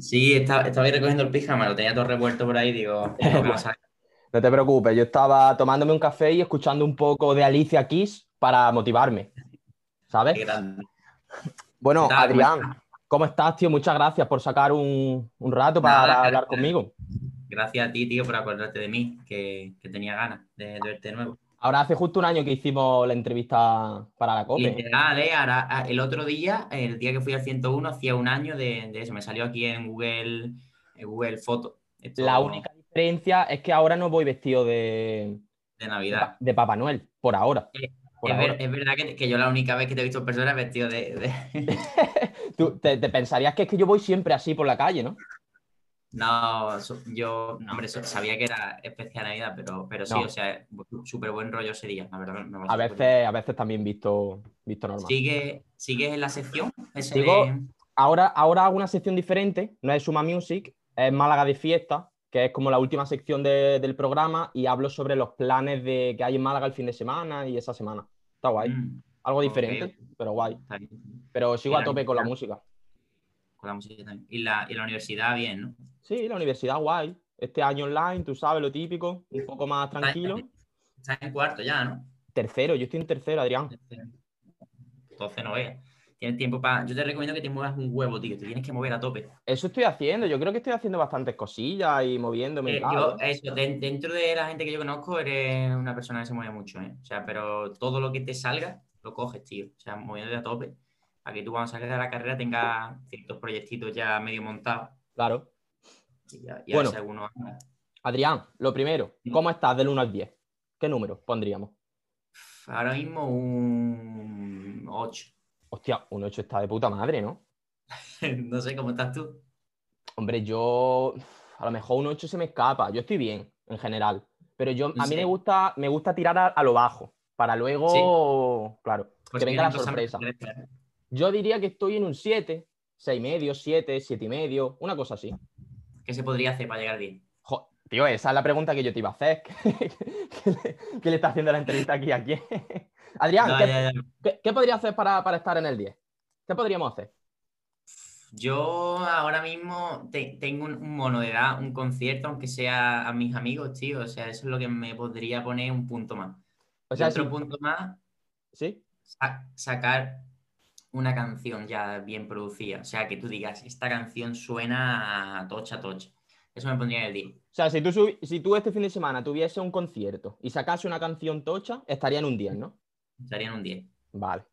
Sí, estaba, estaba ahí recogiendo el pijama, lo tenía todo revuelto por ahí, digo, No te preocupes, yo estaba tomándome un café y escuchando un poco de Alicia Keys para motivarme, ¿sabes? Bueno, ¿Qué tal? ¿Cómo Adrián, ¿cómo estás, tío? Muchas gracias por sacar un, un rato para Nada, hablar gracias. conmigo. Gracias a ti, tío, por acordarte de mí, que, que tenía ganas de, de verte de nuevo. Ahora hace justo un año que hicimos la entrevista para la COPE. Literal, ¿eh? Ahora, ah, el otro día, el día que fui al 101, hacía un año de, de eso. Me salió aquí en Google, en Google Foto. Esto La única diferencia es que ahora no voy vestido de, De Navidad. de Papá Noel, por ahora. Eh, Por Es, ver- ahora. es verdad que, que yo la única vez que te he visto en persona vestido de, de- Tú te, te pensarías que es que yo voy siempre así por la calle, ¿no? No, yo, no, hombre, sabía que era especial Navidad, pero, pero sí, No. o sea, súper buen rollo ese día, la verdad. me- A veces, a veces también visto, visto normal. ¿Sigue, ¿Sigues en la sección? Sigo- de- Ahora, ahora hago una sección diferente, no es Suma Music, es Málaga de fiesta, que es como la última sección de- del programa y hablo sobre los planes de, que hay en Málaga el fin de semana y esa semana. Está guay. Mm, Algo diferente, pero guay. Pero sigo a tope con la música. Con la música también. Y la, y la universidad, bien, ¿no? Sí, la universidad guay. Este año online, tú sabes lo típico, un poco más tranquilo. Estás en cuarto ya, ¿no? Tercero, yo estoy en tercero, Adrián. Entonces no veas. Tienes tiempo para. Yo te recomiendo que te muevas un huevo, tío. Te tienes que mover a tope. Eso estoy haciendo, yo creo que estoy haciendo bastantes cosillas y moviéndome. Eh, yo, eso, de- dentro de la gente que yo conozco, eres una persona que se mueve mucho, ¿eh? O sea, pero todo lo que te salga, lo coges, tío. O sea, moviéndote a tope. Para que tú cuando salgas de la carrera tengas ciertos proyectitos ya medio montados. Claro. Y ya, ya Bueno. Adrián, lo primero, ¿cómo estás del 1 al 10? ¿Qué número pondríamos? Ahora mismo un 8. Hostia, un 8 está de puta madre, ¿no? no sé cómo estás tú. Hombre, yo a lo mejor un 8 se me escapa. Yo estoy bien en general, pero yo a mí Sí. me gusta me gusta tirar a, a lo bajo para luego, claro, Pues que venga la cosas sorpresa. ¿eh? Yo diría que estoy en un 7, 6 y medio, 7, 7 y medio, una cosa así. ¿Qué se podría hacer para llegar 10? Jo- tío, esa es la pregunta que yo te iba a hacer. ¿Qué, le, qué le está haciendo la entrevista aquí a quién? Adrián, No, ¿qué, ya, ya. qué- qué podría hacer para, para estar en el 10? ¿Qué podríamos hacer? Yo ahora mismo te- tengo un, un mono de dar un concierto, aunque sea a mis amigos, tío. O sea, eso es lo que me podría poner un punto más. O Y sea, otro sí, punto más, ¿sí? sa- sacar una canción ya bien producida. O sea, que tú digas, esta canción suena a tocha, tocha. Eso me pondría en el 10. O sea, si tú, si tú este fin de semana tuviese un concierto y sacase una canción tocha, estaría en un 10, ¿no? Estaría en un 10. Vale.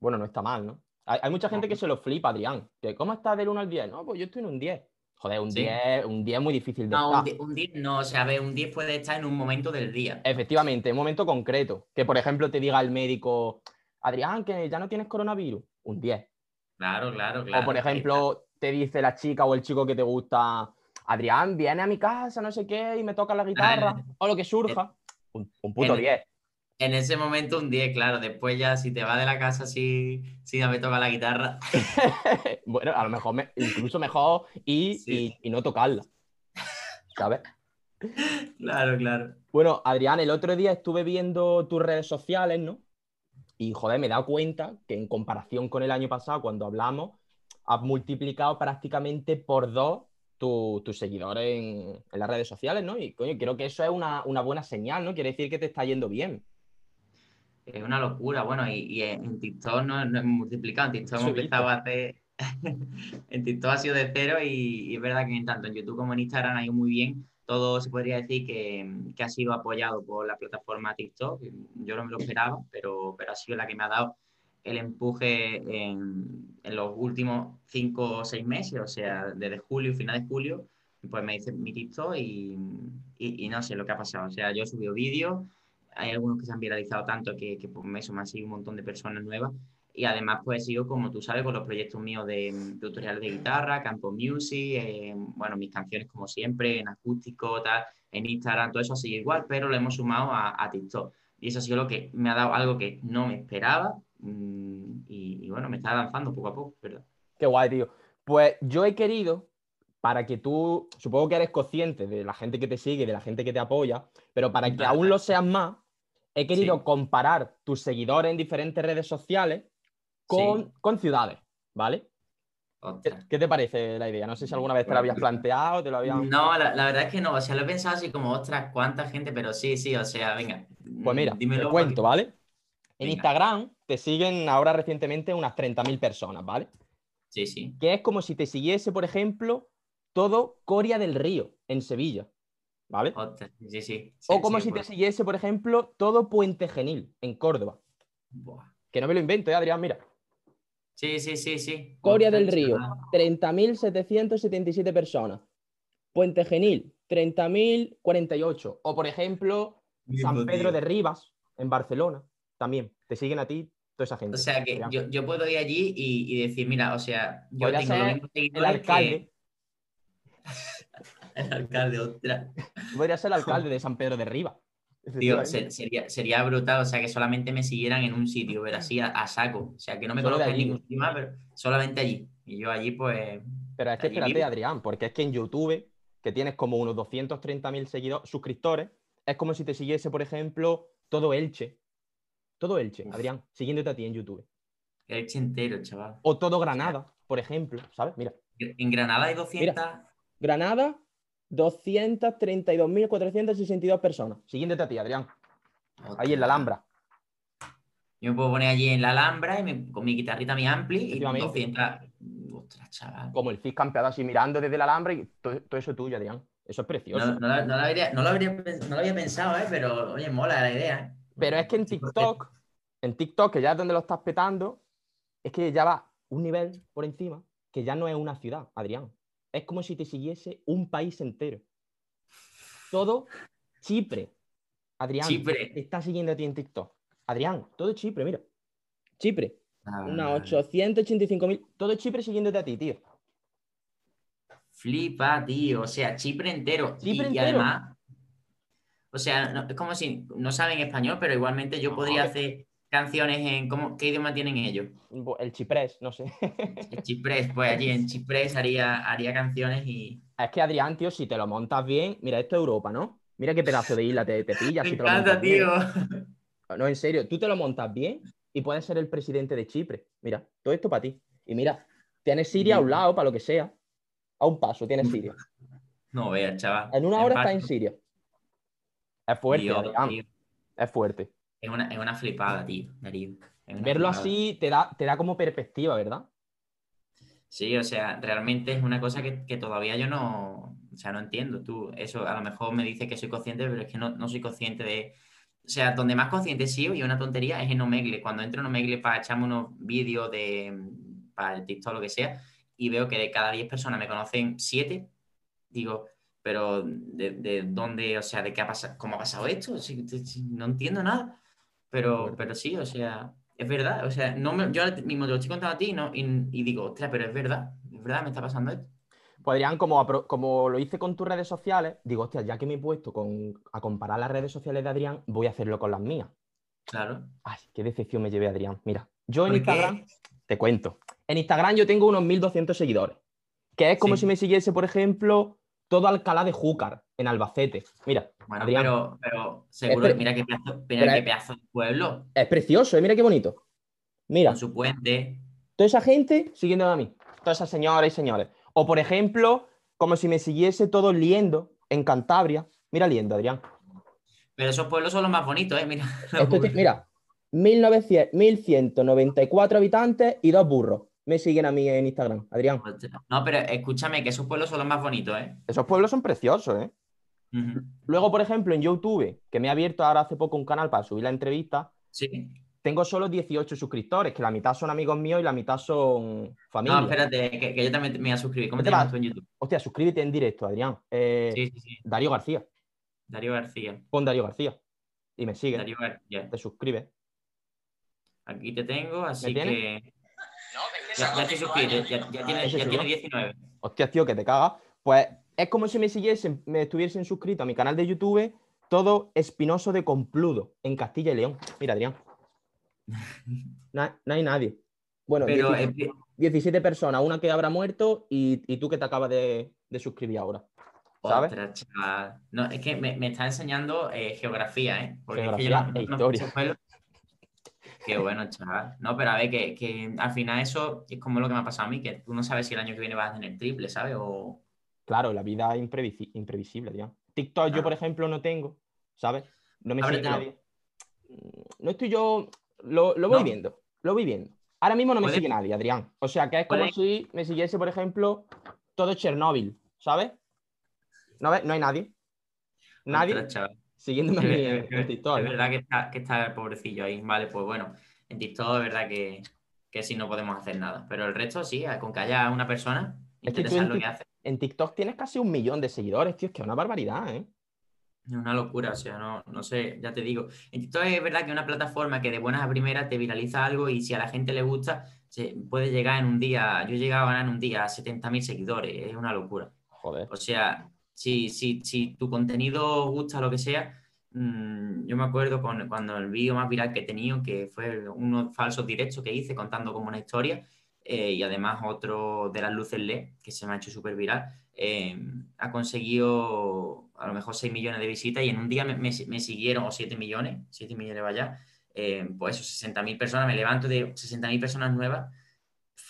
Bueno, no está mal, ¿no? Hay, hay mucha gente que se lo flipa, Adrián. Que, ¿Cómo está del 1 al 10? No, pues yo estoy en un 10. Joder, un Sí. 10, un 10 es muy difícil de No, un estar. 10, un 10 no, o sea, a ver, un 10 puede estar en un momento del día. Efectivamente, en un momento concreto. Que, por ejemplo, te diga el médico, Adrián, que ya no tienes coronavirus. Un 10. Claro, claro, claro. o, por ejemplo, te dice la chica o el chico que te gusta, Adrián, viene a mi casa, no sé qué, y me toca la guitarra, o lo que surja. Un, un puto en- 10. En ese momento un 10, claro. Después ya, si te vas de la casa, si, si no me toca la guitarra. bueno, a lo mejor me- incluso mejor y, Sí. y- y no tocarla. ¿Sabes? Claro, claro. Bueno, Adrián, el otro día estuve viendo tus redes sociales, ¿no? Y joder, me he dado cuenta que en comparación con el año pasado, cuando hablamos, has multiplicado prácticamente por dos tu- tus seguidores en, en las redes sociales, ¿no? Y coño, creo que eso es una, una buena señal, ¿no? Quiere decir que te está yendo bien. Es una locura. Bueno, y, y en TikTok no, no hemos multiplicado. En TikTok hemos empezado a hacer. en TikTok ha sido de cero y, y es verdad que tanto en YouTube como en Instagram ha ido muy bien. Todo se podría decir que, que ha sido apoyado por la plataforma TikTok. Yo no me lo esperaba, pero, pero ha sido la que me ha dado el empuje en, en los últimos cinco o seis meses, o sea, desde julio, final de julio, pues me hice mi TikTok y, y, no sé lo que ha pasado. O sea, yo he subido vídeos, hay algunos que se han viralizado tanto que, que por eso me han seguido un montón de personas nuevas. Y además, pues he sido, como tú sabes, con los proyectos míos de, de tutoriales de guitarra, Campo Music, eh, bueno, mis canciones como siempre, en acústico, tal, en Instagram, todo eso ha sido igual, pero lo hemos sumado a, a TikTok. Y eso ha sido lo que me ha dado algo que no me esperaba. mm, y, y bueno, me está avanzando poco a poco, ¿verdad? Qué guay, tío. Pues yo he querido, para que tú, supongo que eres consciente de la gente que te sigue, de la gente que te apoya, pero para que aún lo seas más, he querido Sí. comparar tus seguidores en diferentes redes sociales con, con ciudades, ¿vale? ¿Qué te parece la idea? No sé si alguna vez te lo habías planteado, te lo habías... No, la, la verdad es que no. O sea, lo he pensado así como, ostras, cuánta gente, pero sí, sí, o sea, venga. Pues mira, dímelo te cuento, ¿vale? En. Instagram te siguen ahora recientemente unas 30.000 personas, ¿vale? Sí, sí. Que es como si te siguiese, por ejemplo, todo Coria del Río, en Sevilla, ¿vale? Sí, sí. O como sí, si pues. te siguiese, por ejemplo, todo Puente Genil, en Córdoba. Buah. Que no me lo invento, ¿eh, Adrián? Mira. Sí, sí, sí, sí. Coria del Río, chaval. 30.777 personas. Puente Genil, 30.048. O, por ejemplo, San Mismo, Pedro tío. de Rivas, en Barcelona, también. Te siguen a ti toda esa gente. O sea que yo, yo puedo ir allí y, y decir, mira, o sea, yo Podría tengo los ser mismos El alcalde, que el alcalde, ostras. tú podrías ser el alcalde de San Pedro de Rivas. Tío, se- sería, sería brutal, o sea, que solamente me siguieran en un sitio, pero así a, a saco. O sea, que no me conozco en ningún sitio más, pero solamente allí. Y yo allí, pues, Pero es que espérate, vivo. Adrián, porque es que en YouTube, que tienes como unos 230.000 seguidores, suscriptores, es como si te siguiese, por ejemplo, todo Elche. Todo Elche, Uf. Adrián, siguiéndote a ti en YouTube. el Elche entero, chaval. O todo Granada, por ejemplo, ¿sabes? Mira, En Granada hay 200. Granada, 232.462 personas, siguiéndote a ti, Adrián, ahí en la. Alhambra. Yo me puedo poner allí en la Alhambra y me- con mi guitarrita, mi ampli y Efectivamente. 200. Ostras, chaval. Como el FIS campeado así mirando desde la Alhambra y todo, todo eso es tuyo, Adrián. Eso es precioso. No, no, lo- no lo habría, no, lo habría, pens- no lo había pensado, ¿eh? pero oye, mola la idea. ¿eh? Pero es que en TikTok, en TikTok, que ya es donde lo estás petando, es que ya va un nivel por encima, que ya no es una ciudad, Adrián. Es como si te siguiese un país entero. Todo Chipre. Adrián, Chipre. te está siguiendo a ti en TikTok. Adrián, todo Chipre, mira. Chipre, Ah, unas 885.000. Todo Chipre siguiéndote a ti, tío. Flipa, tío. O sea, Chipre entero. Chipre y, además, o sea, no- es como si no saben español, pero igualmente yo No, podría hacer canciones en. ¿cómo, ¿Qué idioma tienen ellos? El chiprés, no sé. En Chiprés, pues allí en Chiprés haría, haría canciones y. Es que Adrián, tío, si te lo montas bien, mira, esto es Europa, ¿no? Mira qué pedazo de isla te, te pillas. Me si te lo montas bien. tío. No, en serio, tú te lo montas bien y puedes ser el presidente de Chipre. Mira, todo esto para ti. Y mira, tienes Siria a un lado, para lo que sea. A un paso tienes Siria. No veas, chaval. En una hora estás en Siria. Es fuerte, Dios, Adrián, tío. Es fuerte. Es una, es una flipada, tío. Darío. Verlo flipada. así te da, te da como perspectiva, ¿verdad? Sí, o sea, realmente es una cosa que, que todavía yo no, o sea, no entiendo. Tú, eso a lo mejor me dices que soy consciente, pero es que no, no soy consciente de. O sea, donde más consciente sí, y una tontería, es en Omegle. Cuando entro en Omegle para echarme unos vídeos de para el TikTok o lo que sea, y veo que de cada 10 personas me conocen 7, digo, pero ¿de, de dónde, o sea, de qué ha pasado, cómo ha pasado esto? Si- si- si no entiendo nada. Pero, pero sí, o sea, es verdad. O sea, no me- yo mismo te lo estoy contando a ti y no, y, y digo, ostras, pero es verdad, es verdad, me está pasando esto. Podrían, como, como lo hice con tus redes sociales, digo, hostia, ya que me he puesto con, a comparar las redes sociales de Adrián, voy a hacerlo con las mías. Claro. Ay, qué decepción me llevé, Adrián. Mira, yo en. Instagram, te cuento. En Instagram yo tengo unos 1200 seguidores. Que es como Sí. si me siguiese, por ejemplo, todo Alcalá de Júcar, en Albacete. Mira, Bueno, Adrián, pero, pero seguro, pre- mira qué pedazo, mira pero qué pedazo de pueblo, es precioso, ¿eh? mira qué bonito. Mira, con su puente. toda esa gente siguiendo a mí. Todas esas señoras y señores. O, por ejemplo, como si me siguiese todo Liendo, en Cantabria. Mira Liendo, Adrián. Pero esos pueblos son los más bonitos, ¿eh? Mira. Esto mira, 1900 1194 habitantes y dos burros. Me siguen a mí en Instagram, Adrián. No, pero escúchame, que esos pueblos son los más bonitos, ¿eh? Esos pueblos son preciosos, ¿eh? Luego, por ejemplo, en YouTube, que me he abierto ahora hace poco un canal para subir la entrevista, Sí. tengo solo 18 suscriptores, que la mitad son amigos míos y la mitad son familia. No, espérate, que, que yo también me voy a suscribir. ¿Cómo ¿Qué te llamas tú en YouTube? Hostia, suscríbete en directo, Adrián. Eh, Sí, sí, sí. Darío García. Darío García. Pon Darío García. Y me sigue. Darío García. Te suscribes. Aquí te tengo, así que. Ya, ya ya, ya tiene, Ese ya soy tiene yo. 19. Hostia, tío, que te cagas. Pues es como si me siguiesen, me estuviesen suscrito a mi canal de YouTube, todo espinoso de Compludo, en Castilla y León. Mira, Adrián. No hay nadie. Bueno, Pero 17, es que- 17 personas, una que habrá muerto y, y tú que te acabas de, de suscribir ahora. ¿Sabes? Ostras, chaval. No, es que me, me está enseñando eh, geografía, ¿eh? Porque es que yo Geografía no- e historia. Qué bueno, chaval. No, pero a ver, que, al final eso es como lo que me ha pasado a mí, que tú no sabes si el año que viene vas a tener triple, ¿sabes? O... Claro, la vida es imprevisible, tío. TikTok yo, por ejemplo, no tengo, ¿sabes? No me sigue nadie. No estoy yo... Lo, voy viendo, lo voy viendo. Ahora mismo no me sigue nadie, Adrián. O sea, que es como si me siguiese, por ejemplo, todo Chernóbil, ¿sabes? No, no hay nadie. Nadie siguiéndome en TikTok. Es verdad que está, que está el pobrecillo ahí. Vale, pues bueno, en TikTok es verdad que, que sí no podemos hacer nada. Pero el resto sí, con que haya una persona interesar lo que hace. En TikTok tienes casi un millón de seguidores, tío, es que es una barbaridad, ¿eh? Es una locura, o sea, no, no sé, ya te digo. En TikTok es verdad que es una plataforma que de buenas a primeras te viraliza algo y si a la gente le gusta, se puede llegar en un día, yo he llegado a ganar en un día a 70.000 seguidores, es una locura. Joder. O sea, si, si, si tu contenido gusta, lo que sea, mm, yo me acuerdo con, cuando el vídeo más viral que he tenido, que fue unos falsos directos que hice contando como una historia, eh, y además otro de las luces LED, que se me ha hecho súper viral, eh, ha conseguido a lo mejor 6 millones de visitas y en un día me, me, siguieron, o 7 millones, 7 millones vaya, eh, pues eso, 60.000 personas, me levanto de 60.000 personas nuevas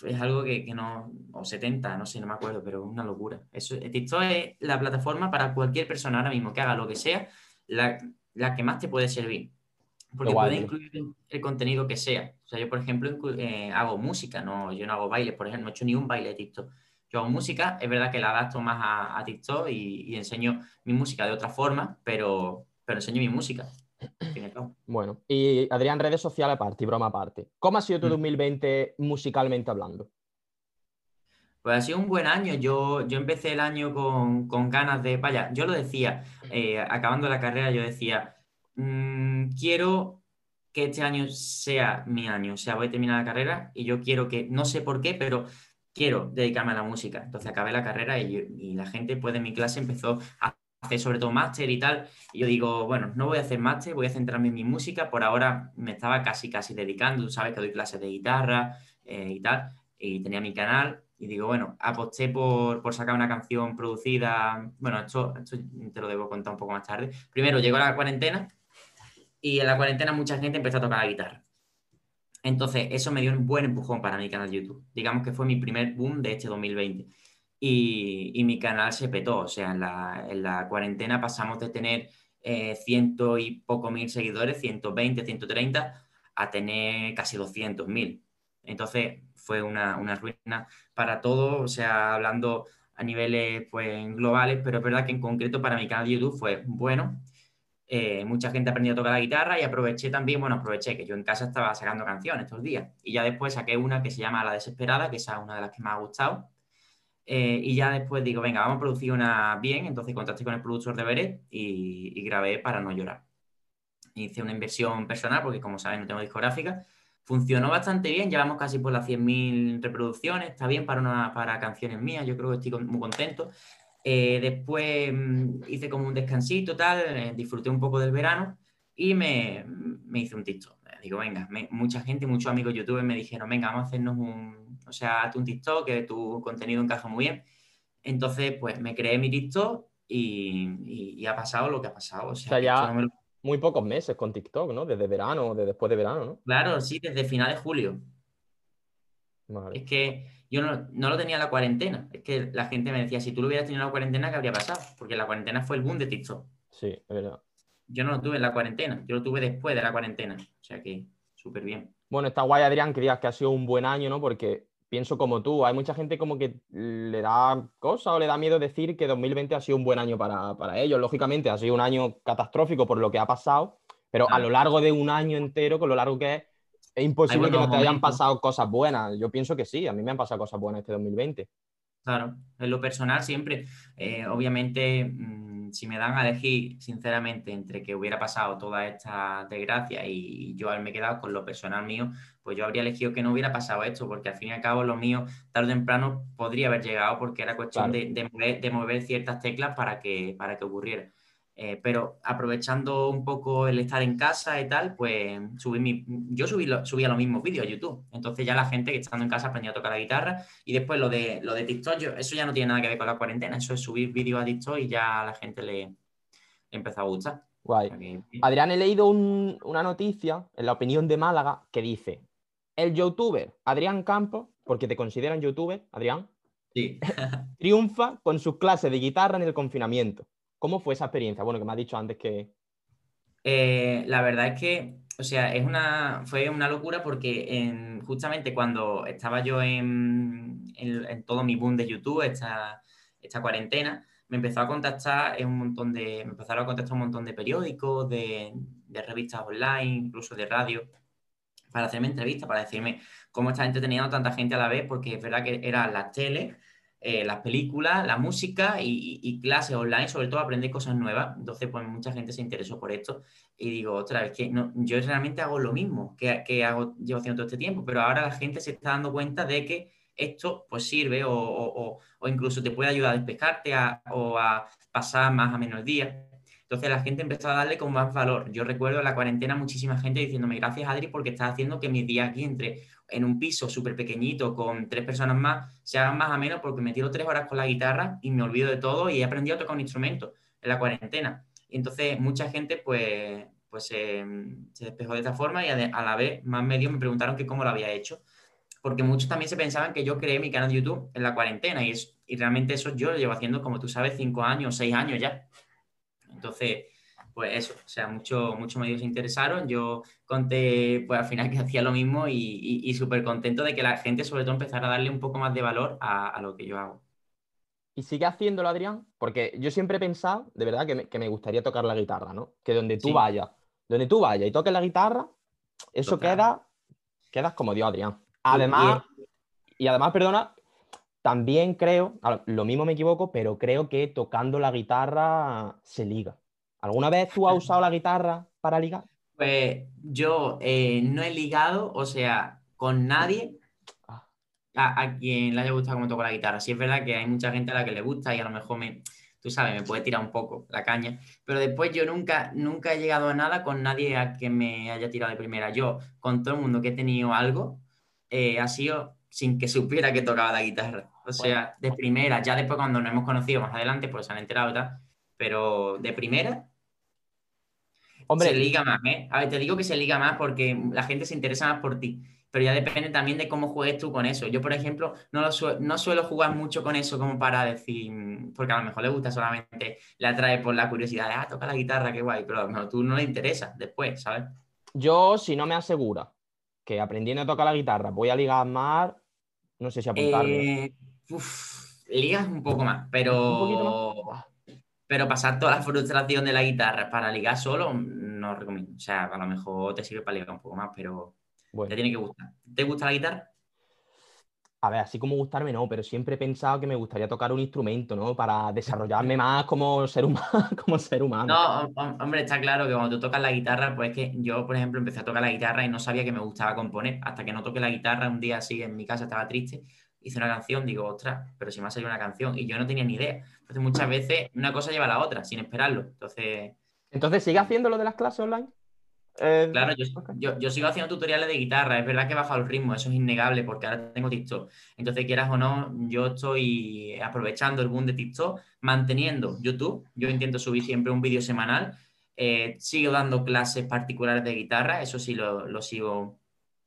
es algo que, no, o 70, no sé, no me acuerdo, pero es una locura. Eso, TikTok es la plataforma para cualquier persona ahora mismo que haga lo que sea, la, que más te puede servir. Porque puede incluir el contenido que sea. O sea, yo, por ejemplo, eh, hago música, no, yo no hago baile, por ejemplo, no he hecho ni un baile de TikTok. Yo hago música, es verdad que la adapto más a, TikTok y, enseño mi música de otra forma, pero, pero enseño mi música. Bueno, y Adrián, redes sociales aparte y broma aparte. ¿Cómo ha sido tu 2020 mm. musicalmente hablando? Pues ha sido un buen año. Yo, yo empecé el año con, ganas de, vaya, yo lo decía, eh, acabando la carrera, yo decía, mm, quiero que este año sea mi año, o sea, voy a terminar la carrera y yo quiero que, no sé por qué, pero quiero dedicarme a la música. Entonces acabé la carrera y, y la gente pues de mi clase empezó a hacer sobre todo máster y tal. Y yo digo, bueno, no voy a hacer máster, voy a centrarme en mi música. Por ahora me estaba casi, casi dedicando. Tú sabes que doy clases de guitarra eh, y tal. Y tenía mi canal. Y digo, bueno, aposté por, por, sacar una canción producida. Bueno, esto, esto te lo debo contar un poco más tarde. Primero llegó la cuarentena y en la cuarentena mucha gente empezó a tocar la guitarra. Entonces, eso me dio un buen empujón para mi canal de YouTube. Digamos que fue mi primer boom de este 2020 y, mi canal se petó. O sea, en la, cuarentena pasamos de tener eh, ciento y poco mil seguidores, 120, 130, a tener casi 200 mil. Entonces fue una, ruina para todos, o sea, hablando a niveles pues, globales, pero es verdad que en concreto para mi canal de YouTube fue bueno. Eh, mucha gente aprendió a tocar la guitarra y aproveché también, bueno, aproveché que yo en casa estaba sacando canciones estos días y ya después saqué una que se llama La Desesperada, que esa es una de las que me ha gustado eh, y ya después digo, venga, vamos a producir una bien. Entonces contacté con el productor de Beret y, grabé para no llorar. Hice una inversión personal porque, como saben, no tengo discográfica. Funcionó bastante bien, llevamos casi por las 100.000 reproducciones. Está bien para, una, para canciones mías, yo creo que estoy muy contento. Eh, después mm, hice como un descansito, tal, eh, disfruté un poco del verano y me, me hice un TikTok. Digo, venga, mucha gente, muchos amigos youtubers me dijeron, venga, vamos a hacernos un, o sea, hazte un TikTok, que tu contenido encaja muy bien. Entonces, pues me creé mi TikTok y, ha pasado lo que ha pasado. O sea, ya muy pocos meses con TikTok, ¿no? Desde verano, de después de verano, ¿no? Claro, sí, desde finales de julio. Es que yo no, no, lo tenía en la cuarentena. Es que la gente me decía, si tú lo hubieras tenido en la cuarentena, ¿qué habría pasado? Porque la cuarentena fue el boom de TikTok. Sí, es verdad yo no lo tuve en la cuarentena, yo lo tuve después de la cuarentena. O sea que súper bien. Bueno, está guay, Adrián, que digas que ha sido un buen año, ¿no? Porque pienso como tú, hay mucha gente como que le da cosa o le da miedo decir que 2020 ha sido un buen año para, ellos. Lógicamente, ha sido un año catastrófico por lo que ha pasado, pero a lo largo de un año entero, con lo largo que es, es imposible que no te hayan pasado cosas buenas. Yo pienso que sí, a mí me han pasado cosas buenas este 2020. Claro, en lo personal siempre, eh, obviamente, mm, si me dan a elegir, sinceramente, entre que hubiera pasado toda esta desgracia y, yo haberme quedado con lo personal mío, pues yo habría elegido que no hubiera pasado esto, porque al fin y al cabo lo mío, tarde o temprano, podría haber llegado porque era cuestión de, de, mover, ciertas teclas para que, para que ocurriera. Eh, pero aprovechando un poco el estar en casa y tal, pues subí mi, yo subí subía los mismos vídeos a YouTube. Entonces ya la gente que estando en casa aprendió a tocar la guitarra. Y después lo de, lo de TikTok, eso ya no tiene nada que ver con la cuarentena. Eso es subir vídeos a TikTok y ya a la gente le, empezó a gustar. Guay. Adrián, he leído una noticia en la opinión de Málaga que dice: el youtuber Adrián Campos, porque te consideran youtuber, Adrián, sí. triunfa con sus clases de guitarra en el confinamiento. ¿Cómo fue esa experiencia? Bueno, que me has dicho antes que. Eh, la verdad es que, o sea, es una, fue una locura porque justamente cuando estaba yo en, todo mi boom de YouTube, esta, esta cuarentena, me empezó a contactar un montón de, me empezaron a contactar un montón de periódicos, de, de revistas online, incluso de radio, para hacerme entrevistas, para decirme cómo está entreteniendo tanta gente a la vez, porque es verdad que era la tele, eh, las películas, la música y, clases online, sobre todo aprender cosas nuevas. Entonces, pues mucha gente se interesó por esto y digo, otra vez, que yo realmente hago lo mismo que, hago, llevo haciendo todo este tiempo, pero ahora la gente se está dando cuenta de que esto pues sirve o incluso te puede ayudar a despejarte o a pasar más a menos días. Entonces la gente empezó a darle con más valor. Yo recuerdo en la cuarentena muchísima gente diciéndome gracias Adri porque estás haciendo que mis días aquí entre en un piso súper pequeñito con tres personas más se hagan más a menos porque me tiro tres horas con la guitarra y me olvido de todo y he aprendido a tocar un instrumento en la cuarentena. Y entonces mucha gente pues, pues se despejó de esta forma y a, la vez más medios me preguntaron que cómo lo había hecho. Porque muchos también se pensaban que yo creé mi canal de YouTube en la cuarentena y, es, y realmente eso yo lo llevo haciendo, como tú sabes, cinco años, seis años ya. Entonces, pues eso, o sea, muchos muchos medios se interesaron. Yo conté, pues al final que hacía lo mismo y, súper contento de que la gente, sobre todo, empezara a darle un poco más de valor a, lo que yo hago. ¿Y sigue haciéndolo, Adrián? Porque yo siempre he pensado, de verdad, que me, gustaría tocar la guitarra, ¿no? Que donde tú vayas, donde tú vayas y toques la guitarra, eso queda, quedas como Dios, Adrián. Además, y además, perdona, también creo, lo mismo me equivoco, pero creo que tocando la guitarra se liga. ¿Alguna vez tú has usado la guitarra para ligar? Pues yo eh, no he ligado, o sea, con nadie ah. a, quien le haya gustado cómo toco la guitarra. Sí es verdad que hay mucha gente a la que le gusta y a lo mejor me, tú sabes, me puede tirar un poco la caña, pero después yo nunca, nunca he llegado a nada con nadie a que me haya tirado de primera. Yo, con todo el mundo que he tenido algo, eh, ha sido sin que supiera que tocaba la guitarra. O sea, de primera, ya después cuando nos hemos conocido más adelante, pues se han enterado pero de primera Hombre, se liga más, ¿eh? A ver, te digo que se liga más porque la gente se interesa más por ti, pero ya depende también de cómo juegues tú con eso. Yo, por ejemplo, no, no suelo jugar mucho con eso como para decir, porque a lo mejor le gusta solamente, le atrae por la curiosidad de, ah, toca la guitarra, qué guay, pero a lo mejor tú no le interesa después, ¿sabes? Yo, si no me asegura que aprendiendo a tocar la guitarra voy a ligar más, no sé si apuntarme. Eh, ligas un poco más, pero... Pero pasar toda la frustración de la guitarra para ligar solo, no recomiendo. O sea, a lo mejor te sirve para ligar un poco más, pero te tiene que gustar. ¿Te gusta la guitarra? A ver, así como gustarme no, pero siempre he pensado que me gustaría tocar un instrumento, ¿no? Para desarrollarme más como ser humano. como ser humano. No, hombre, está claro que cuando tú tocas la guitarra, pues es que yo, por ejemplo, empecé a tocar la guitarra y no sabía que me gustaba componer. Hasta que no toqué la guitarra, un día así en mi casa estaba triste hice una canción, digo, ostras, pero si me ha salido una canción y yo no tenía ni idea. Entonces muchas veces una cosa lleva a la otra, sin esperarlo. Entonces... Entonces, ¿sigue haciendo lo de las clases online? Eh, claro, yo, sigo haciendo tutoriales de guitarra. Es verdad que he bajado el ritmo, eso es innegable porque ahora tengo TikTok. Entonces, quieras o no, yo estoy aprovechando el boom de TikTok, manteniendo YouTube. Yo intento subir siempre un vídeo semanal. Eh, sigo dando clases particulares de guitarra, eso sí lo, lo sigo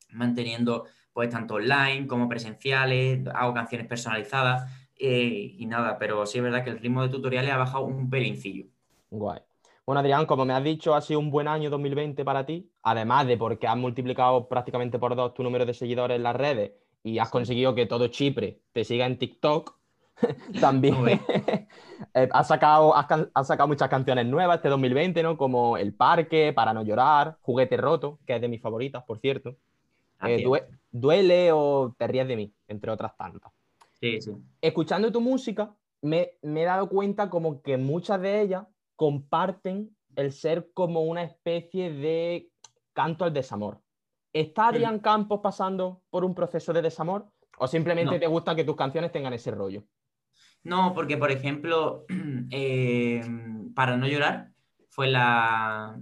manteniendo pues tanto online como presenciales, hago canciones personalizadas eh, y nada, pero sí es verdad que el ritmo de tutoriales ha bajado un pelincillo. Guay. Bueno, Adrián, como me has dicho, ha sido un buen año 2020 para ti, además de porque has multiplicado prácticamente por dos tu número de seguidores en las redes y has conseguido que todo Chipre te siga en TikTok. También eh, has, sacado, has, sacado muchas canciones nuevas este 2020, ¿no? Como El Parque, Para No Llorar, Juguete Roto, que es de mis favoritas, por cierto. Eh, duele o te ríes de mí, entre otras tantas. Sí, sí. Escuchando tu música, me, he dado cuenta como que muchas de ellas comparten el ser como una especie de canto al desamor. ¿Está Adrián Campos pasando por un proceso de desamor? ¿O simplemente te gusta que tus canciones tengan ese rollo? No, porque por ejemplo, eh, para no llorar, fue la.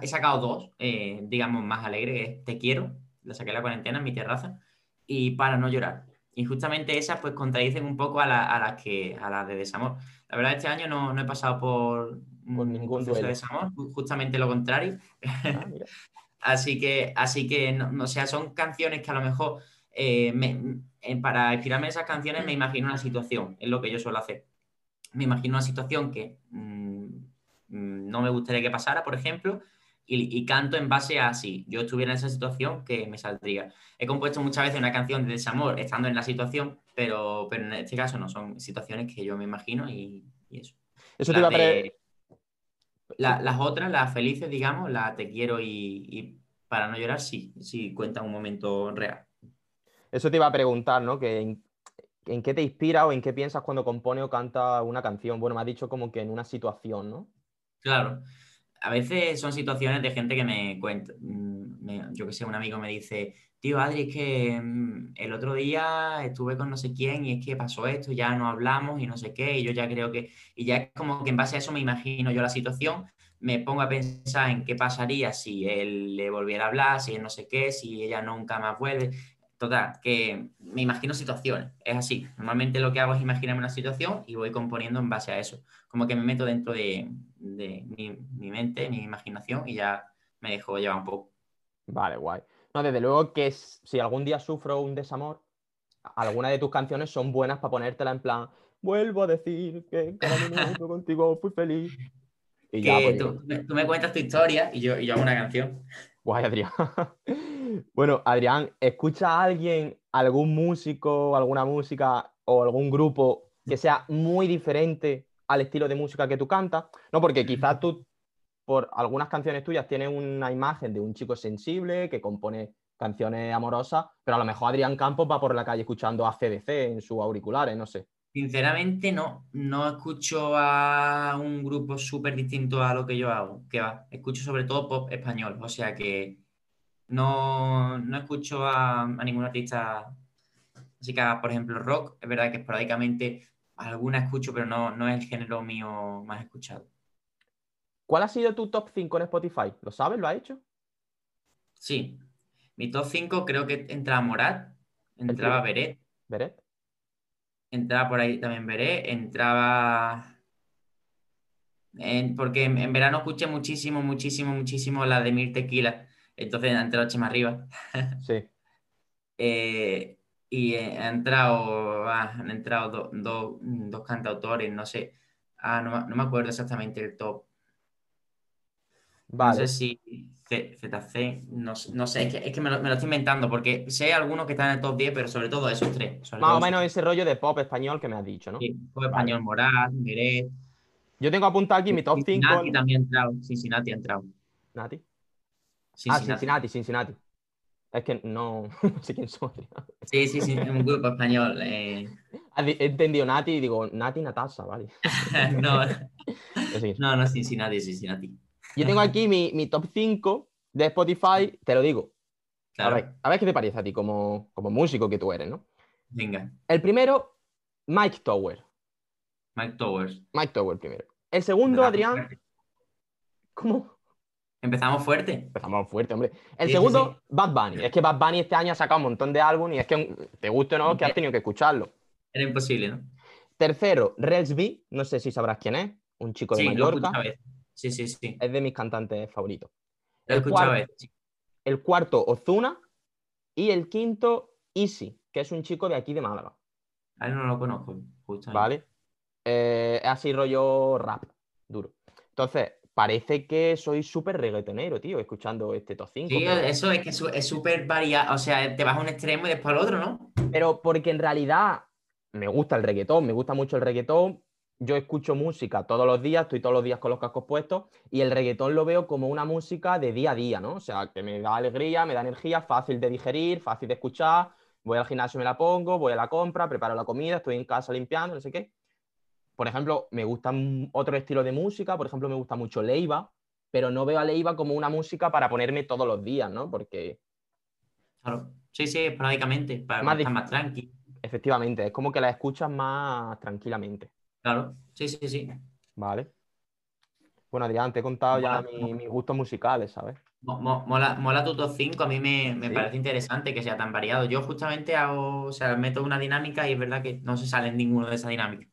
He sacado dos, eh, digamos, más alegres. Te quiero, la saqué la cuarentena en mi terraza, y para no llorar. y justamente esas pues contradicen un poco a, las que a las de desamor. La verdad, este año no, he pasado por, ningún duelo. de desamor, justamente lo contrario. Ah, así que, así que no, sea, son canciones que a lo mejor eh, para inspirarme en esas canciones me imagino una situación, es lo que yo suelo hacer. Me imagino una situación que mm, mm, no me gustaría que pasara, por ejemplo, y, canto en base a si yo estuviera en esa situación, que me saldría. He compuesto muchas veces una canción de desamor estando en la situación, pero, pero en este caso no, son situaciones que yo me imagino y, eso. Eso te iba a Las otras, las felices, digamos, las te quiero y, para no llorar, sí, sí cuentan un momento real. Eso te iba a preguntar, ¿no? Que en, en, qué te inspira o en qué piensas cuando compone o canta una canción. Bueno, me has dicho como que en una situación, ¿no? Claro a veces son situaciones de gente que me cuenta, mm, yo que sé, un amigo me dice, tío Adri, es que mm, el otro día estuve con no sé quién y es que pasó esto, ya no hablamos y no sé qué, y yo ya creo que, y ya es como que en base a eso me imagino yo la situación, me pongo a pensar en qué pasaría si él le volviera a hablar, si él no sé qué, si ella nunca más vuelve. Total, que me imagino situaciones, es así. Normalmente lo que hago es imaginarme una situación y voy componiendo en base a eso. Como que me meto dentro de, mi, mente, mi imaginación y ya me dejo llevar un poco. Vale, guay. No, desde luego que si algún día sufro un desamor, algunas de tus canciones son buenas para ponértela en plan, vuelvo a decir que cada minuto contigo fui feliz. Y ya, pues, tú, me cuentas tu historia y yo, y yo hago una canción. Guay, Adrián. bueno, Adrián, ¿escucha a alguien, algún músico, alguna música o algún grupo que sea muy diferente al estilo de música que tú cantas? No, porque quizás tú, por algunas canciones tuyas, tienes una imagen de un chico sensible que compone canciones amorosas, pero a lo mejor Adrián Campos va por la calle escuchando a CDC en sus auriculares, no sé. Sinceramente no, no escucho a un grupo súper distinto a lo que yo hago, que escucho sobre todo pop español, o sea que no, escucho a, ningún artista, así que por ejemplo rock, es verdad que esporádicamente alguna escucho, pero no, no es el género mío más escuchado. ¿Cuál ha sido tu top 5 en Spotify? ¿Lo sabes? ¿Lo ha hecho? Sí, mi top 5 creo que entraba Morat, entraba Beret. ¿Beret? entraba por ahí también veré, entraba... En, porque en, verano escuché muchísimo, muchísimo, muchísimo la de Mir Tequila, entonces ha entrado Chema arriba. Sí. Eh, y ha entrado, ah, han entrado dos cantautores, no sé, ah, no, no, me acuerdo exactamente el top. No sé si ZC, no, no sé, es que, me, lo, estoy inventando, porque sé algunos que están en el top 10, pero sobre todo esos tres. Más o menos ese rollo de pop español que me has dicho, ¿no? Sí, pop español, Morat, Meret. Yo tengo apuntado aquí mi top 5. Cincinnati también ha entrado, Cincinnati ha entrado. ¿Nati? Ah, Cincinnati, Cincinnati. Es que no, sé quién son. Sí, sí, sí, un grupo español. Eh. He entendido Nati y digo, Nati Natasa, vale. no, no, no, Cincinnati, Cincinnati. Yo tengo aquí mi, top 5 de Spotify, te lo digo. A, ver, qué te parece a ti como, músico que tú eres, ¿no? Venga. El primero, Mike Tower. Mike Towers. Mike Tower primero. El segundo, Adrián. ¿Cómo? Empezamos fuerte. Empezamos fuerte, hombre. El segundo, Bad Bunny. Es que Bad Bunny este año ha sacado un montón de álbumes y es que, te guste o no, que has tenido que escucharlo. Era imposible, ¿no? Tercero, Rels B. No sé si sabrás quién es. Un chico de Mallorca. Sí, sí, sí. Es de mis cantantes favoritos. el, cuarto, el cuarto, Ozuna. Y el quinto, Easy, que es un chico de aquí de Málaga. A él no lo conozco, Vale. Eh, es así rollo rap, duro. Entonces, parece que soy súper reggaetonero, tío, escuchando este top 5. Sí, eso es que es súper variado. O sea, te vas a un extremo y después al otro, ¿no? Pero porque en realidad me gusta el reggaetón, me gusta mucho el reggaetón, yo escucho música todos los días, estoy todos los días con los cascos puestos y el reggaetón lo veo como una música de día a día, ¿no? O sea, que me da alegría, me da energía, fácil de digerir, fácil de escuchar, voy al gimnasio, me la pongo, voy a la compra, preparo la comida, estoy en casa limpiando, no sé qué. Por ejemplo, me gusta otro estilo de música, por ejemplo, me gusta mucho Leiva, pero no veo a Leiva como una música para ponerme todos los días, ¿no? Porque... Claro, sí, sí, prácticamente, para más estar más tranqui. Efectivamente, es como que la escuchas más tranquilamente. Claro, sí, sí, sí. Vale. Bueno, Adrián, te he contado ya mis gustos musicales, ¿sabes? Mola, mola tu top 5, a mí me, me parece interesante que sea tan variado. Yo justamente hago, o sea, meto una dinámica y es verdad que no se sale en ninguno de esa dinámica.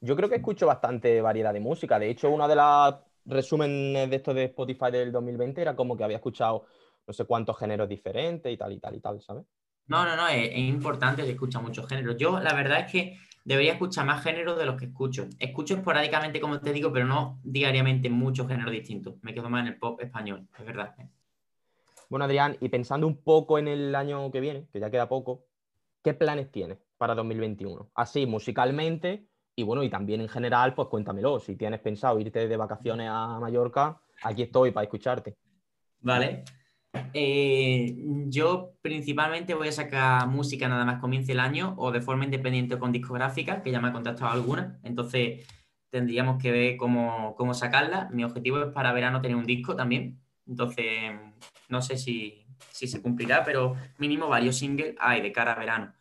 Yo creo que escucho bastante variedad de música. De hecho, uno de los resúmenes de esto de Spotify del 2020 era como que había escuchado no sé cuántos géneros diferentes y tal y tal y tal, ¿sabes? No, no, no, es, es importante que escucha muchos géneros. Yo, la verdad es que debería escuchar más géneros de los que escucho. Escucho esporádicamente, como te digo, pero no diariamente muchos géneros distintos. Me quedo más en el pop español, es verdad. Bueno, Adrián, y pensando un poco en el año que viene, que ya queda poco, ¿qué planes tienes para 2021? Así, musicalmente, y bueno, y también en general, pues cuéntamelo. Si tienes pensado irte de vacaciones a Mallorca, aquí estoy para escucharte. Vale, eh, yo principalmente voy a sacar música nada más comience el año o de forma independiente con discográfica, que ya me ha contactado alguna. Entonces tendríamos que ver cómo, cómo sacarla. Mi objetivo es para verano tener un disco también. Entonces no sé si, si se cumplirá, pero mínimo varios singles hay de cara a verano.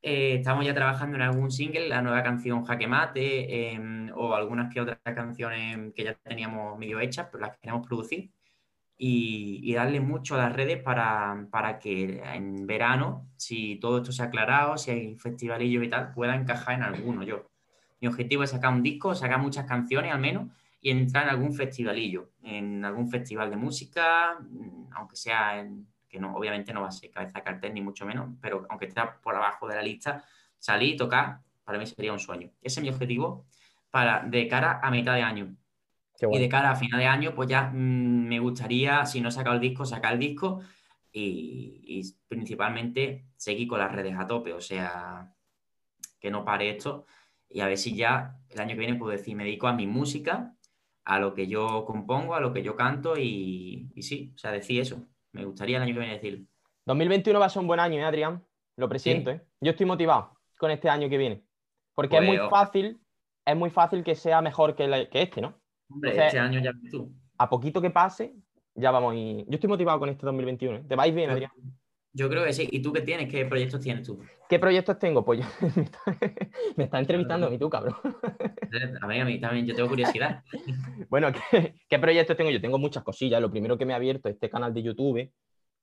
Eh, estamos ya trabajando en algún single, la nueva canción Jaque Mate em, o algunas que otras canciones que ya teníamos medio hechas, pero las queremos producir y, darle mucho a las redes para, para, que en verano, si todo esto se ha aclarado, si hay festivalillos y tal, pueda encajar en alguno. Yo, mi objetivo es sacar un disco, sacar muchas canciones al menos y entrar en algún festivalillo, en algún festival de música, aunque sea en, que no, obviamente no va a ser cabeza cartel ni mucho menos, pero aunque esté por abajo de la lista, salir y tocar, para mí sería un sueño. Ese es mi objetivo para de cara a mitad de año. Y de cara a final de año, pues ya mm, me gustaría, si no he sacado el disco, sacar el disco y, principalmente seguir con las redes a tope, o sea, que no pare esto y a ver si ya el año que viene puedo decir, me dedico a mi música, a lo que yo compongo, a lo que yo canto y, sí, o sea, decir eso. Me gustaría el año que viene decir. 2021 va a ser un buen año, ¿eh, Adrián? Lo presiento, ¿eh? Yo estoy motivado con este año que viene. Porque es muy pues, fácil, es muy fácil que sea mejor que, que este, ¿no? Hombre, este año ya tú. A poquito que pase, ya vamos. Y... Yo estoy motivado con este 2021. ¿eh? ¿Te vais bien, Adrián? Yo creo que sí. ¿Y tú qué tienes? ¿Qué proyectos tienes tú? ¿Qué proyectos tengo? Pues yo... me está entrevistando a mí tú, cabrón. a mí, a mí también, yo tengo curiosidad. bueno, ¿qué, proyectos tengo? Yo tengo muchas cosillas. Lo primero que me ha abierto este canal de YouTube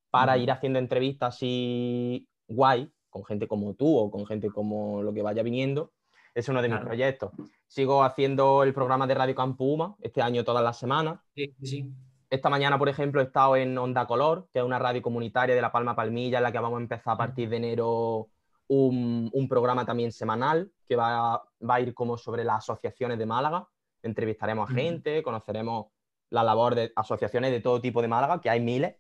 para ir haciendo entrevistas así guay, con gente como tú o con gente como lo que vaya viniendo es uno de mis proyectos. Sigo haciendo el programa de Radio Campuma este año todas las semanas. Sí, sí. Esta mañana, por ejemplo, he estado en Onda Color, que es una radio comunitaria de La Palma Palmilla, en la que vamos a empezar a partir de enero un, programa también semanal que va, va, a ir como sobre las asociaciones de Málaga. Entrevistaremos a gente, conoceremos la labor de asociaciones de todo tipo de Málaga, que hay miles.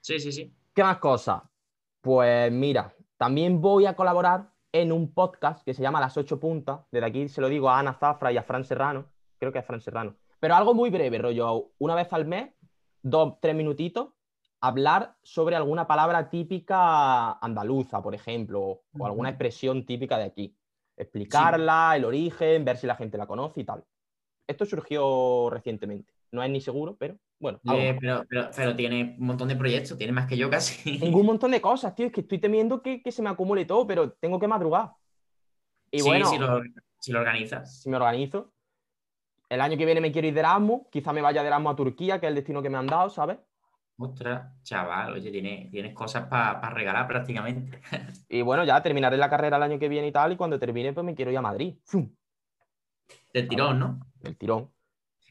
Sí, sí, sí. ¿Qué más cosas? Pues mira, también voy a colaborar en un podcast que se llama Las Ocho Puntas. Desde aquí se lo digo a Ana Zafra y a Fran Serrano. Creo que es Fran Serrano. Pero algo muy breve, rollo, una vez al mes, dos, tres minutitos, hablar sobre alguna palabra típica andaluza, por ejemplo, o alguna expresión típica de aquí. Explicarla, el origen, ver si la gente la conoce y tal. Esto surgió recientemente. No es ni seguro, pero bueno. Eh, pero, tiene un montón de proyectos, tiene más que yo casi. Tengo un montón de cosas, tío. Es que estoy temiendo que, se me acumule todo, pero tengo que madrugar. Y bueno, si lo, si lo organizas. Si me organizo. El año que viene me quiero ir de Erasmus. Quizá me vaya de Erasmus a Turquía, que es el destino que me han dado, ¿sabes? Ostras, chaval, oye, tienes, tienes cosas para regalar prácticamente. y bueno, ya terminaré la carrera el año que viene y tal, y cuando termine, pues me quiero ir a Madrid. Del tirón, ¿no? Del tirón.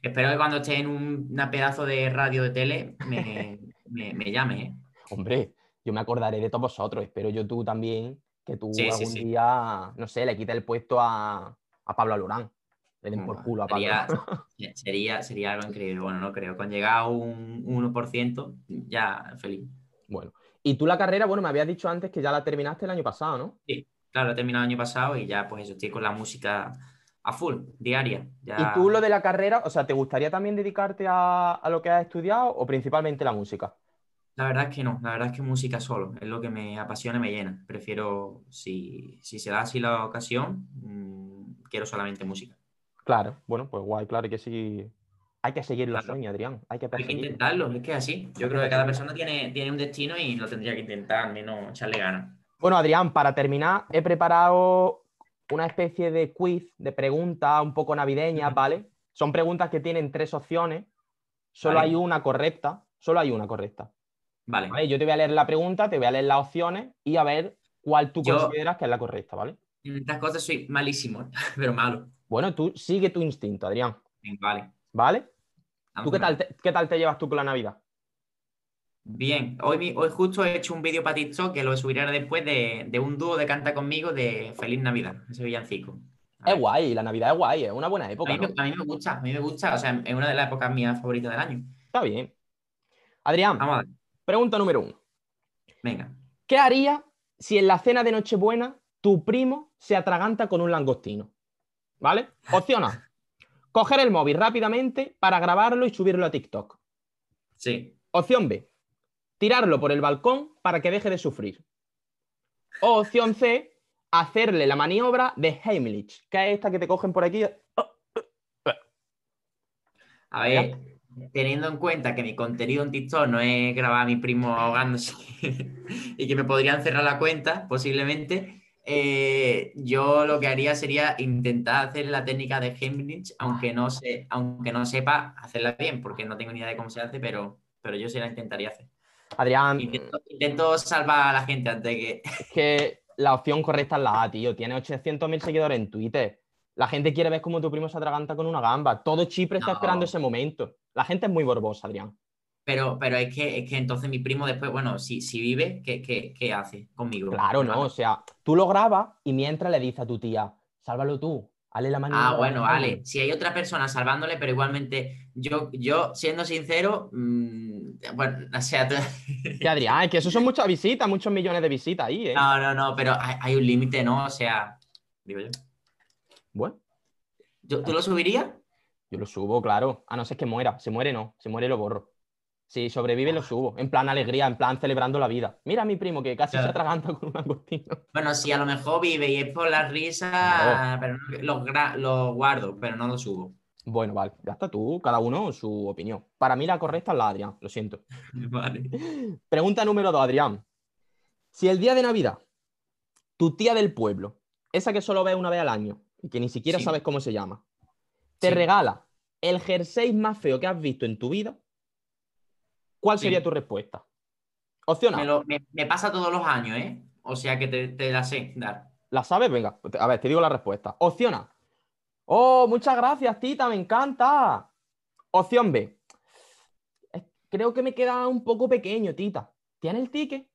Espero que cuando esté en un una pedazo de radio de tele me, me, llame. ¿eh? Hombre, yo me acordaré de todos vosotros. Espero yo tú también que tú algún día, no sé, le quites el puesto a, a Pablo Alorán. Le den por culo a Pablo. Sería, sería, algo increíble. Bueno, no creo. Con llegar a un 1%, ya feliz. Bueno. Y tú la carrera, bueno, me habías dicho antes que ya la terminaste el año pasado, ¿no? Sí, claro, he terminado el año pasado y ya, pues eso, estoy con la música a full, diaria. ¿Y tú lo de la carrera, o sea, te gustaría también dedicarte a, lo que has estudiado o principalmente la música? La verdad es que no, la verdad es que música solo, es lo que me apasiona y me llena. Prefiero, si, se da así la ocasión, mm, quiero solamente música. Claro, bueno, pues guay, claro que sí. Hay que seguir los sueños, Adrián. Hay que, hay que intentarlo, es que así. Yo creo que cada persona tiene, tiene un destino y lo tendría que intentar, al menos echarle ganas. Bueno, Adrián, para terminar, he preparado una especie de quiz, de pregunta un poco navideña, ¿vale? Son preguntas que tienen tres opciones, solo hay una correcta, Solo hay una correcta. Vale. ¿Vale? Yo te voy a leer la pregunta, te voy a leer las opciones y a ver cuál tú Yo- consideras que es la correcta, ¿vale? En estas cosas soy malísimo, pero malo. Bueno, tú sigue tu instinto, Adrián, Vale. ¿vale? vamos ¿Tú qué tal, te, qué tal te llevas tú con la Navidad? Bien, hoy, hoy justo he hecho un vídeo para TikTok que lo subiré después de, de un dúo de Canta Conmigo de Feliz Navidad, ese villancico. Es guay, la Navidad es guay, es una buena A época, mí, ¿no? me, a mí me gusta, a mí me gusta, o sea, es una de las épocas mías favoritas del año. Está bien. Adrián, Vamos a ver, pregunta número uno. venga. ¿Qué harías si en la cena de Nochebuena tu primo se atraganta con un langostino? ¿Vale? Opción A. Coger el móvil rápidamente para grabarlo y subirlo a TikTok. Sí. Opción B. Tirarlo por el balcón para que deje de sufrir. O opción C. Hacerle la maniobra de Heimlich, que es esta que te cogen por aquí. A ver, teniendo en cuenta que mi contenido en TikTok no es grabar a mi primo ahogándose y que me podrían cerrar la cuenta, posiblemente, eh, yo lo que haría sería intentar hacer la técnica de Heimlich, aunque no, sé, aunque no sepa hacerla bien, porque no tengo ni idea de cómo se hace, pero, pero yo sí la intentaría hacer. Adrián, Intento, intento salvar a la gente antes de que... es que la opción correcta es la A, tío. Tiene 800.000 seguidores en Twitter. La gente quiere ver cómo tu primo se atraganta con una gamba. Todo Chipre está esperando ese momento. La gente es muy borbosa, Adrián. Pero, pero es, que, es que entonces mi primo después, bueno, si, si vive, ¿qué, qué, qué hace conmigo? Claro, no. O sea, tú lo grabas y mientras le dices a tu tía, sálvalo tú, hazle la mano. Ah, bueno, vale. Si hay otra persona salvándole, pero igualmente, yo, yo siendo sincero, mm, bueno, o sea, tú- Que Adrián, es que eso son muchas visitas, muchos millones de visitas ahí, ¿eh? no, no, no, pero hay, hay un límite, ¿no? O sea, digo yo. Bueno, Yo- ¿Tú lo subirías? yo lo subo, claro. A no ser que muera. Se muere, no. Se muere, lo borro. Si sobrevive, lo subo. En plan alegría, en plan celebrando la vida. Mira a mi primo que casi se atraganta con un angostino. Bueno, si a lo mejor vive y es por la risa, Claro. pero no- lo, lo guardo, pero no lo subo. Bueno, vale. Ya está tú, cada uno su opinión. Para mí la correcta es la Adrián, lo siento. Vale. Pregunta número dos, Adrián. Si el día de Navidad, tu tía del pueblo, esa que solo ves una vez al año y que ni siquiera Sí. sabes cómo se llama, te Sí. regala el jersey más feo que has visto en tu vida, ¿cuál Sí. sería tu respuesta? Opción A. Me, lo- me- me pasa todos los años, ¿eh? O sea que te, te la sé dar. ¿La sabes? Venga, a ver, te digo la respuesta. Opción A. Oh, muchas gracias, tita, me encanta. Opción B. "Es- Creo que me queda un poco pequeño, tita. ¿Tiene el ticket?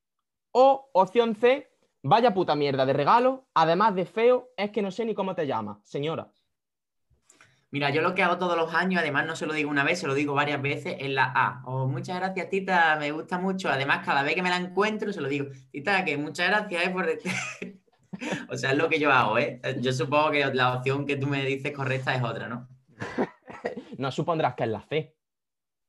O opción C. Vaya puta mierda de regalo. Además de feo, es que no sé ni cómo te llamas, señora. Mira, yo lo que hago todos los años, además no se lo digo una vez, se lo digo varias veces, es la A. O muchas gracias, Tita, me gusta mucho. Además, cada vez que me la encuentro, se lo digo, Tita, que muchas gracias eh, por... o sea, es lo que yo hago, ¿eh? Yo supongo que la opción que tú me dices correcta es otra, ¿no? No supondrás que es la C.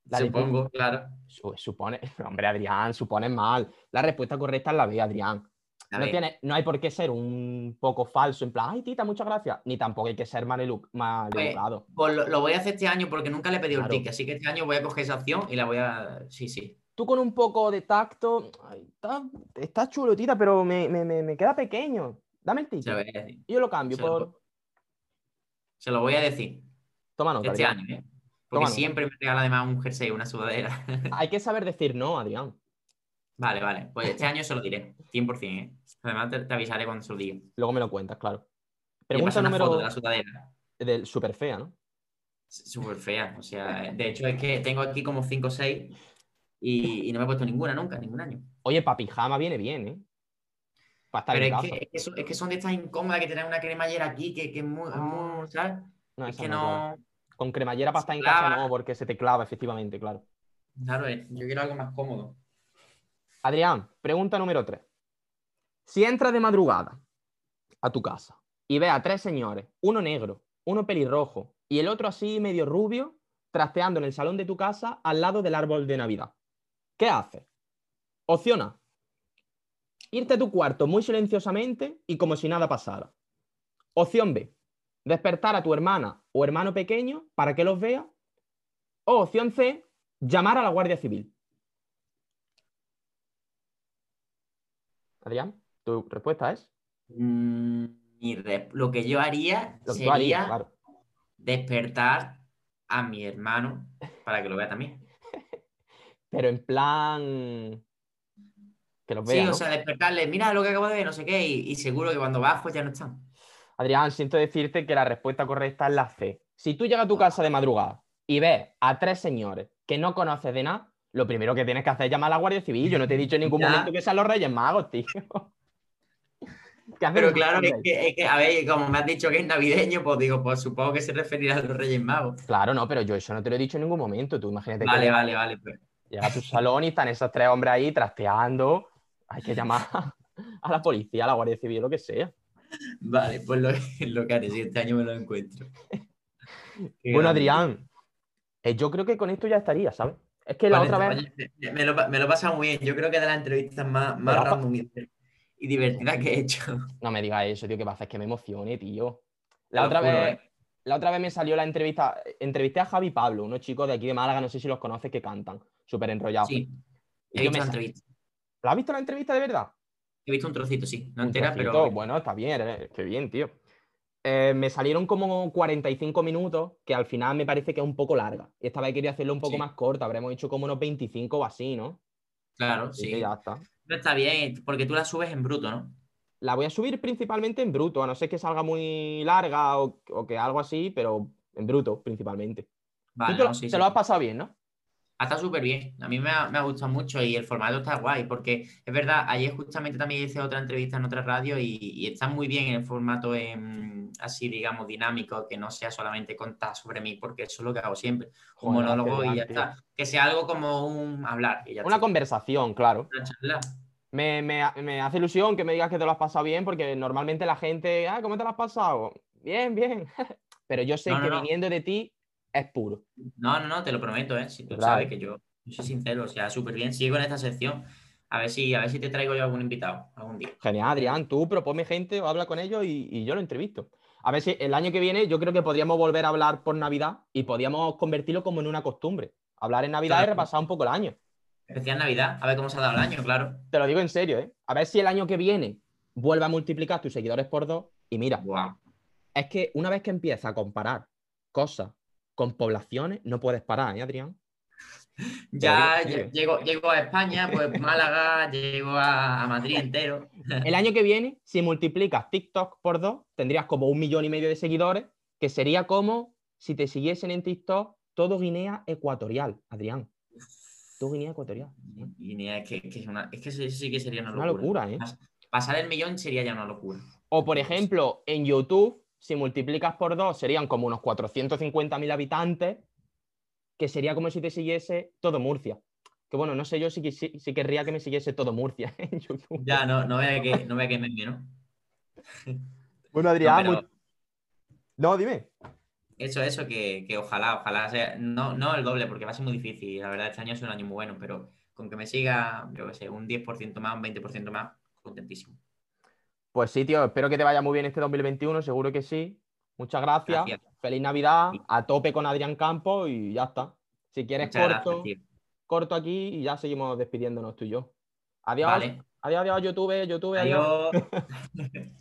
La Supongo, claro. Su- supone, hombre, Adrián, supones mal. La respuesta correcta es la B, Adrián. No, tiene, no hay por qué ser un poco falso, en plan, ay, tita, muchas gracias. Ni tampoco hay que ser malelu- maleducado. pues lo, lo voy a hacer este año porque nunca le he pedido Claro. el ticket, así que este año voy a coger esa opción y la voy a... Sí, sí. Tú con un poco de tacto, ay, está, está chulo, tita, pero me, me- me- me queda pequeño. Dame el Se lo ticket. voy a decir. Y yo lo cambio se lo por. Se lo voy a decir. Toma nota. Este Adrián. año, ¿eh? Porque Toma nota. siempre me regala además un jersey, una sudadera. Hay que saber decir no, Adrián. Vale, vale. Pues este año se lo diré, 100%, ¿eh? Además te, te avisaré cuando se lo diga. Luego me lo cuentas, claro. Pregunta una foto número. de la sudadera. Del súper fea, ¿no? Súper fea. O sea, de hecho es que tengo aquí como 5 o 6 y, y no me he puesto ninguna nunca, ningún año. Oye, para pijama viene bien, ¿eh? Para estar Pero en es casa. que, es, que son, es que son de estas incómodas que tienen una cremallera aquí que, que es muy, es muy, ¿sabes? No, es que no. Con cremallera para se estar en casa no, porque se te clava, efectivamente, claro. Claro, eh, yo quiero algo más cómodo. Adrián, pregunta número 3. Si entras de madrugada a tu casa y ves a tres señores, uno negro, uno pelirrojo y el otro así medio rubio, trasteando en el salón de tu casa al lado del árbol de Navidad, ¿qué haces? Opción A. Irte a tu cuarto muy silenciosamente y como si nada pasara. Opción B. Despertar a tu hermana o hermano pequeño para que los vea. O opción C. Llamar a la Guardia Civil. Tu respuesta es Mm, mi lo que yo haría lo sería claro. despertar a mi hermano para que lo vea también. pero en plan. Que los Sí, vea, o ¿no? sea, despertarle, mira lo que acabo de ver, no sé qué, y, y seguro que cuando vas, pues ya no están. Adrián, siento decirte que la respuesta correcta es la C. Si tú llegas a tu casa de madrugada y ves a tres señores que no conoces de nada, lo primero que tienes que hacer es llamar a la Guardia Civil. Yo no te he dicho en ningún Ya. momento que sean los Reyes Magos, tío. ¿Qué hacen Pero claro, es que, es que, a ver, como me has dicho que es navideño, pues digo, pues supongo que se referirá a los Reyes Magos. Claro, no, pero yo eso no te lo he dicho en ningún momento. Tú imagínate Vale, que vale, vale. Pues. llega a tu salón y están esos tres hombres ahí trasteando. Hay que llamar a la policía, a la Guardia Civil, lo que sea. Vale, pues lo, lo que haré, si este año me lo encuentro. Bueno. Adrián, eh, yo creo que con esto ya estaría, ¿sabes? Es que la Vale, otra vez. me, lo, me lo he pasado muy bien. Yo creo que es de las entrevistas más, más random y, divertidas que he hecho. No me digas eso, tío, que va a hacer que me emocione, tío. La otra juro, vez. ¿eh? La otra vez me salió la entrevista, entrevisté a Javi y Pablo, unos chicos de aquí de Málaga, no sé si los conoces, que cantan, súper enrollados. Sí, he visto me la entrevista. ¿La has visto la entrevista de verdad? He visto un trocito, sí. No entera, trocito, pero. Bueno, está bien, eh, qué bien, tío. Eh, me salieron como 45 minutos, que al final me parece que es un poco larga. Y esta vez quería hacerlo un poco Sí. más corta, habremos hecho como unos 25 o así, ¿no? Claro, sí. que ya está. No está bien, porque tú la subes en bruto, ¿no? La voy a subir principalmente en bruto, a no ser que salga muy larga o, o que algo así, pero en bruto principalmente. Vale, Tú te, lo- no, sí, te sí. lo has pasado bien, ¿no? Ah, Está súper bien. A mí me ha, me ha gustado mucho y el formato está guay, porque es verdad, ayer justamente también hice otra entrevista en otra radio y, y está muy bien el formato em, así, digamos, dinámico, que no sea solamente contar sobre mí, porque eso es lo que hago siempre. Un Joder, monólogo y ya está. Que sea algo como un hablar. Y ya Una está. conversación, claro. Una charla. Me, me- me hace ilusión que me digas que te lo has pasado bien, porque normalmente la gente, ah, ¿cómo te lo has pasado? Bien, bien. Pero yo sé No, no, que no. viniendo de ti es puro. No, no, no, te lo prometo, ¿eh? Si tú Claro. sabes que yo, yo soy sincero, o sea, súper bien. Sigo en esta sección. A ver si, a ver si te traigo yo algún invitado algún día. Genial, Adrián. Tú proponme gente o habla con ellos y, y yo lo entrevisto. A ver si el año que viene yo creo que podríamos volver a hablar por Navidad y podríamos convertirlo como en una costumbre. Hablar en Navidad y Claro. repasar un poco el año. Especial Navidad, a ver cómo se ha dado el año, claro. Te lo digo en serio, ¿eh? A ver si el año que viene vuelve a multiplicar tus seguidores por dos. Y mira, Guau. es que una vez que empiezas a comparar cosas con poblaciones, no puedes parar, ¿eh, Adrián? Ya llego, llego a España, pues Málaga, llego a, a Madrid entero. El año que viene, si multiplicas TikTok por dos, tendrías como un millón y medio de seguidores, que sería como si te siguiesen en TikTok todo Guinea Ecuatorial, Adrián. Todo Guinea Ecuatorial. Es que, que es, una, es que eso sí que sería una locura. locura, ¿eh? Pas- Pasar el millón sería ya una locura. O, por ejemplo, en YouTube, si multiplicas por dos, serían como unos 450.000 habitantes, que sería como si te siguiese todo Murcia. Que bueno, no sé yo si, quisi- si querría que me siguiese todo Murcia en YouTube. Ya, no, no vea que, no vea que meme, ¿no? Bueno, No, Adrián, pero mu- no, dime. eso, eso, que, que ojalá, ojalá sea, no, no el doble, porque va a ser muy difícil. La verdad, este año es un año muy bueno, pero con que me siga, yo qué sé, un 10% más, un 20% más, contentísimo. Pues sí, tío, espero que te vaya muy bien este 2021, seguro que sí. Muchas gracias. Gracias. Feliz Navidad, a tope con Adrián Campos y ya está. Si quieres Muchas corto, gracias, corto aquí y ya seguimos despidiéndonos tú y yo. Adiós. Vale. Adiós, adiós, YouTube, YouTube, adiós. Adiós.